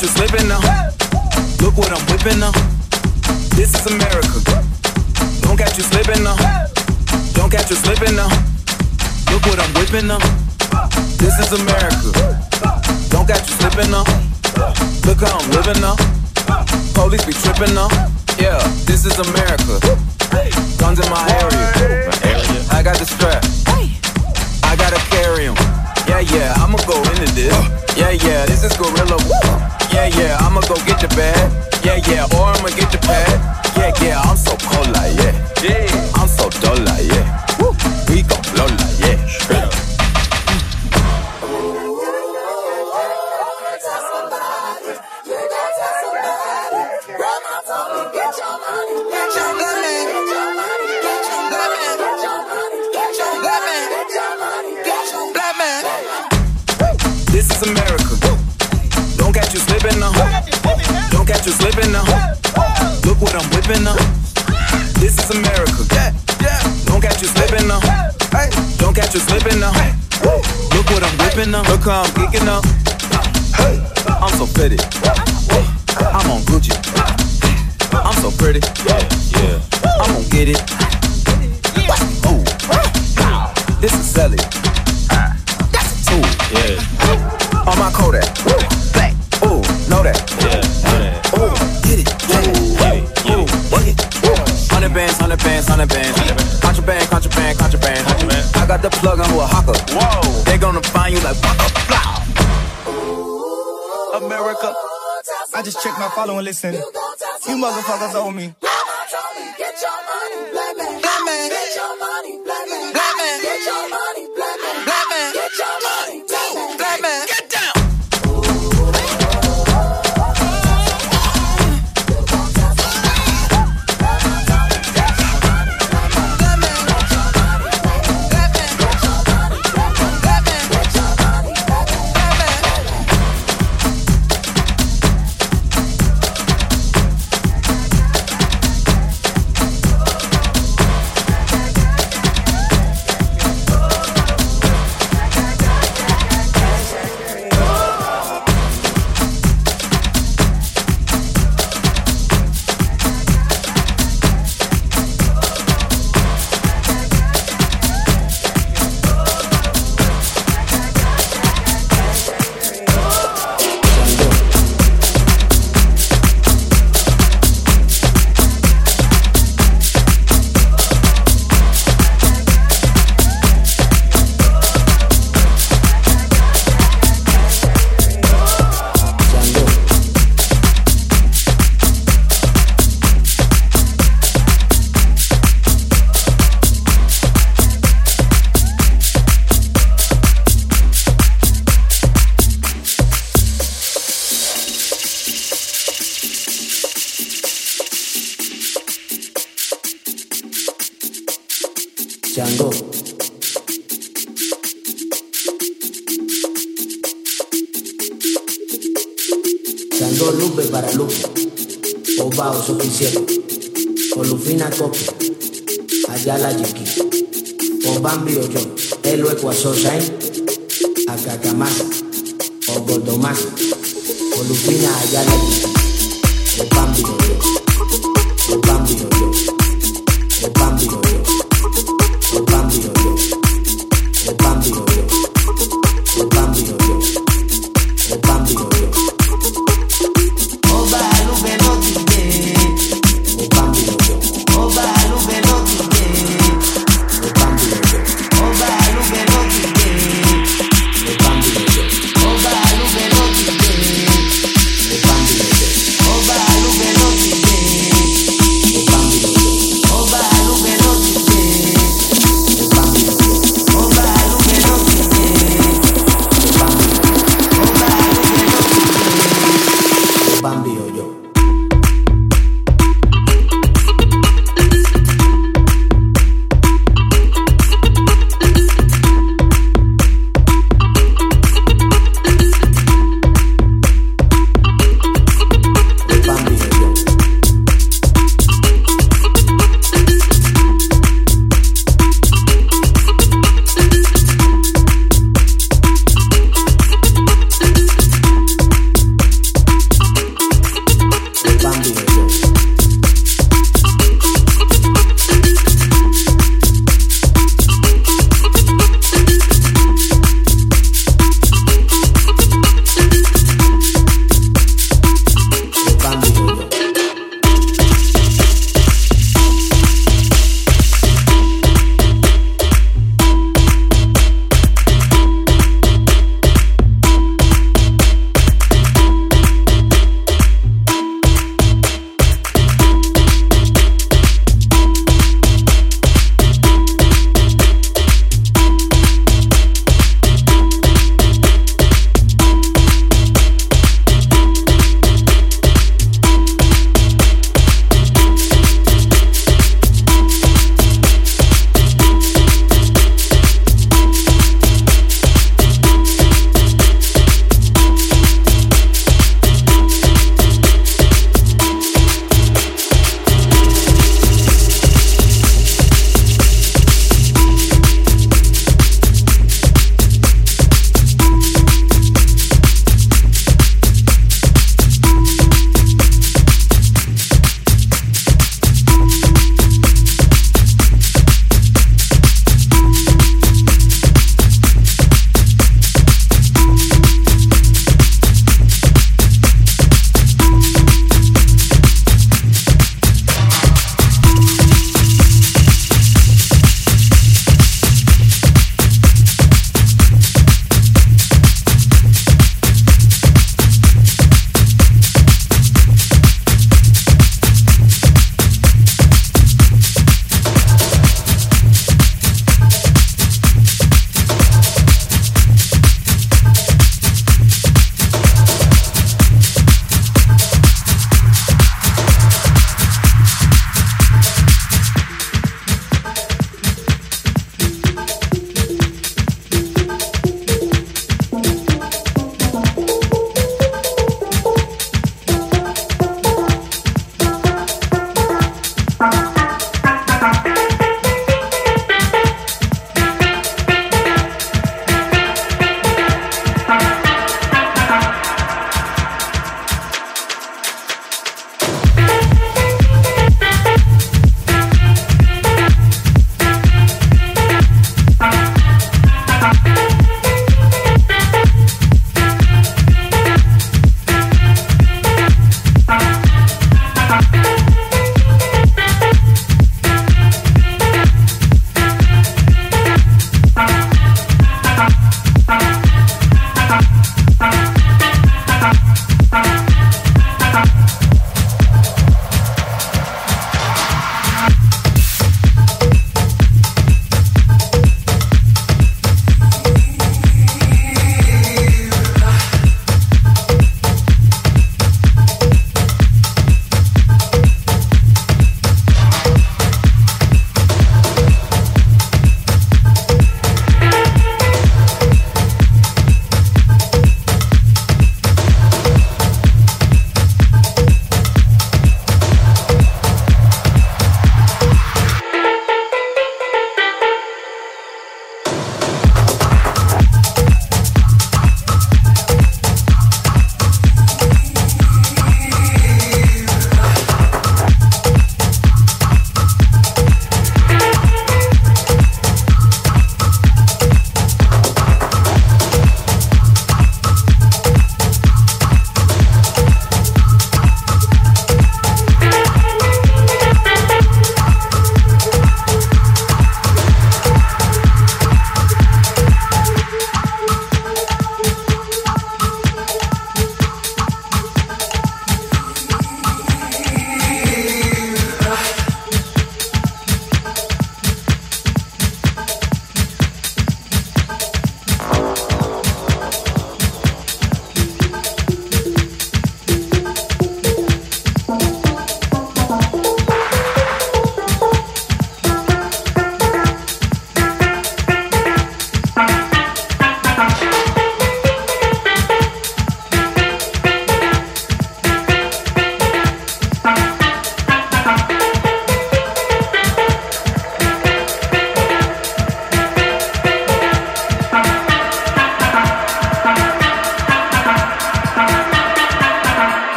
Catch you slipping now. Look what I'm whipping now. This is America. Don't catch you slipping now. Don't catch you slipping now. Look what I'm whipping now. This is America. Don't catch you slipping now. Look how I'm living now. Police be tripping now. Yeah, this is America. Guns in my area. I got the strap. I gotta carry 'em. Yeah, yeah, I'ma go into this. Yeah, yeah, this is Gorilla. Yeah, yeah, I'ma go get your bag. Yeah, yeah, or I'ma get your pad. Yeah, yeah, I'm so cold like, yeah. Yeah, I'm so dull like, yeah. Woo. We gon' blow like, yeah. Straight up. This is America. You slipping now. Look what I'm whipping now. This is America. Don't catch you slipping now. Don't catch you slipping now. Look what I'm whipping now. Look how I'm geeking now. I'm so pretty. I'm on Gucci. I'm so pretty. Yeah, I'm gonna get it. I got plug on Oaxaca. Whoa. They gonna find you like waka blah. America. I just checked my follow and listen. You motherfuckers owe me. Olufina Ayala Yiki. Obambi Oyo.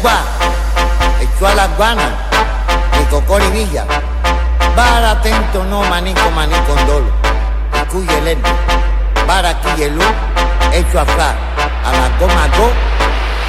Cuba, echó a las guanas de Cocori Villa. Para atento no manico manico dolo, cuyelendo, para quillelú, hecho a fra, a la goma go,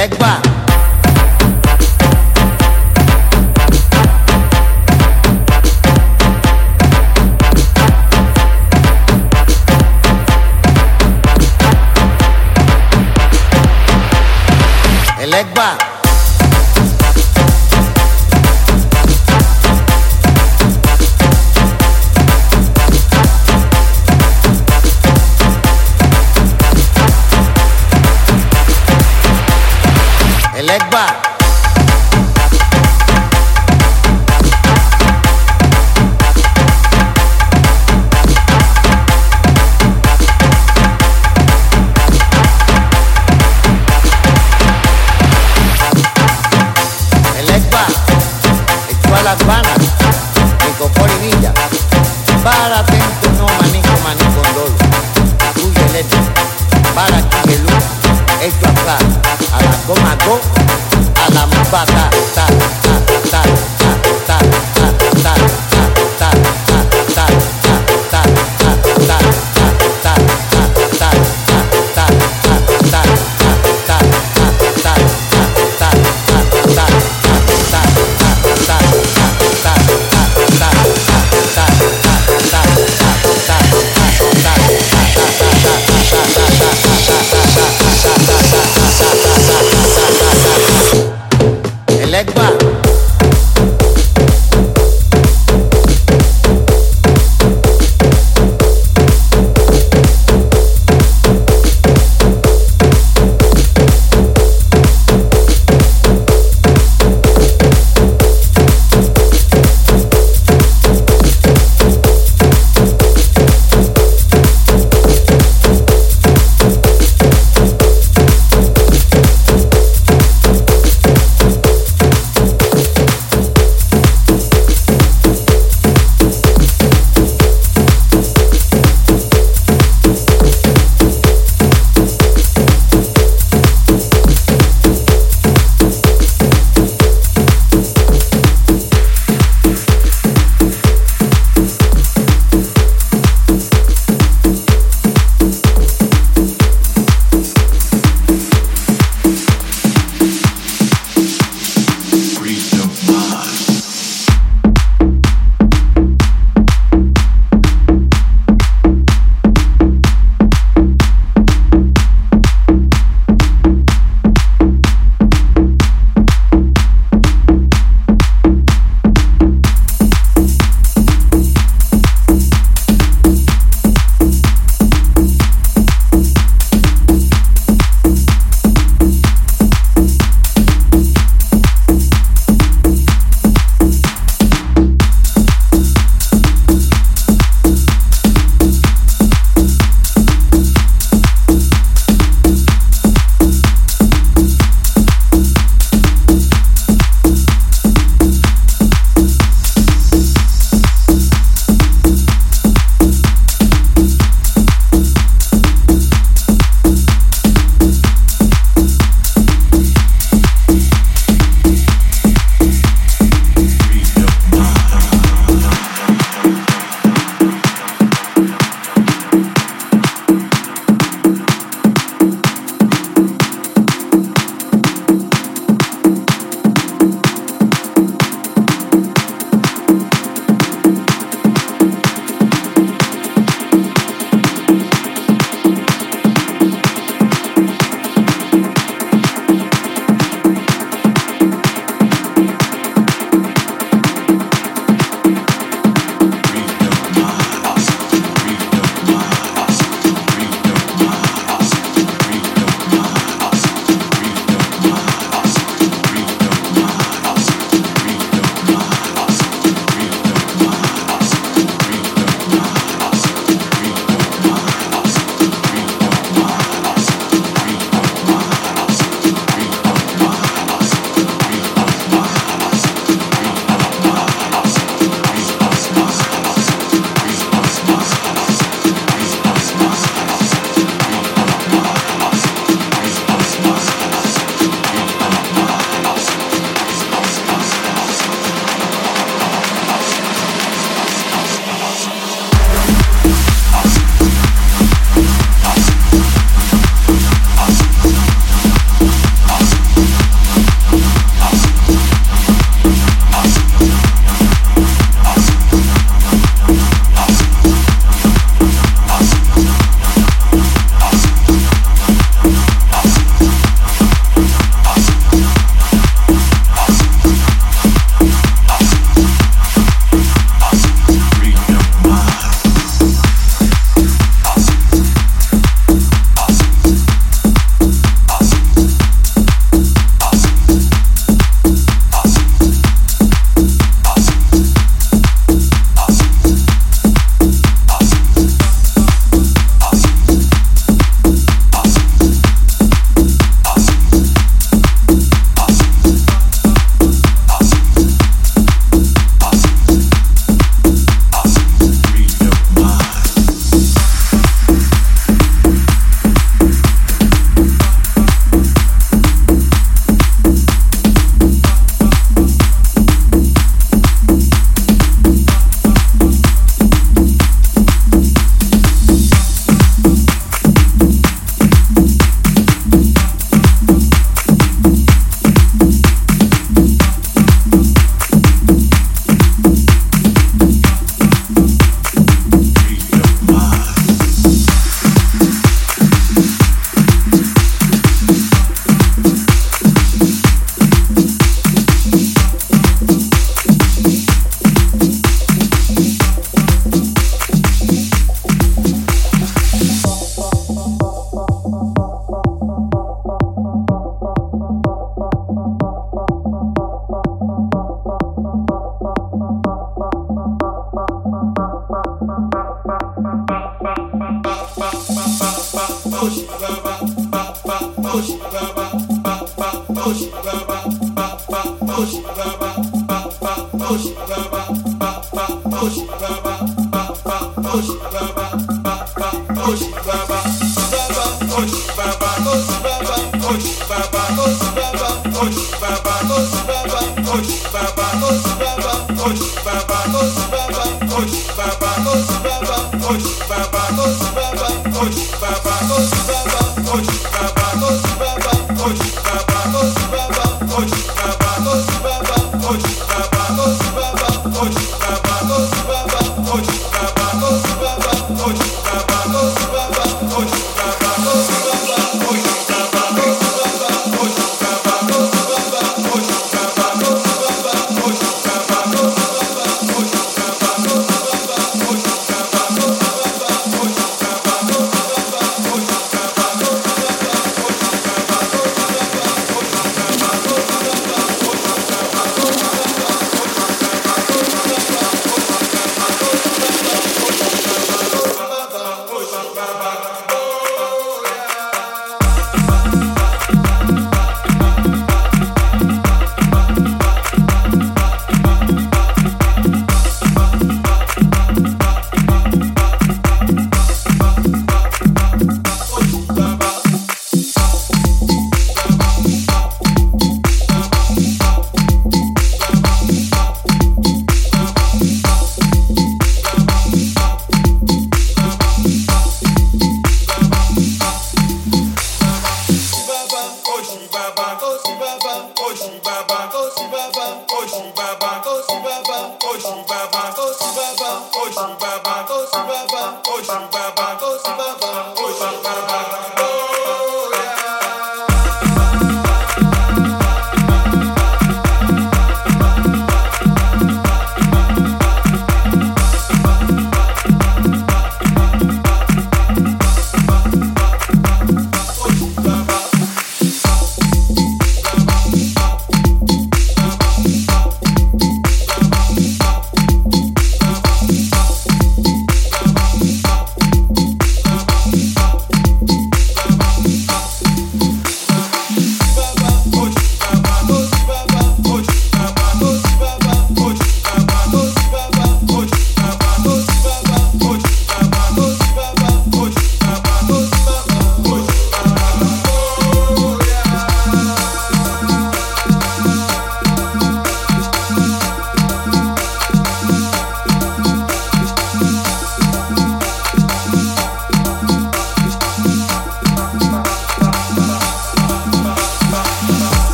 lẹ́gbàá. metro para Tijelú, esto acá, a la Comaco, a la Mbaca,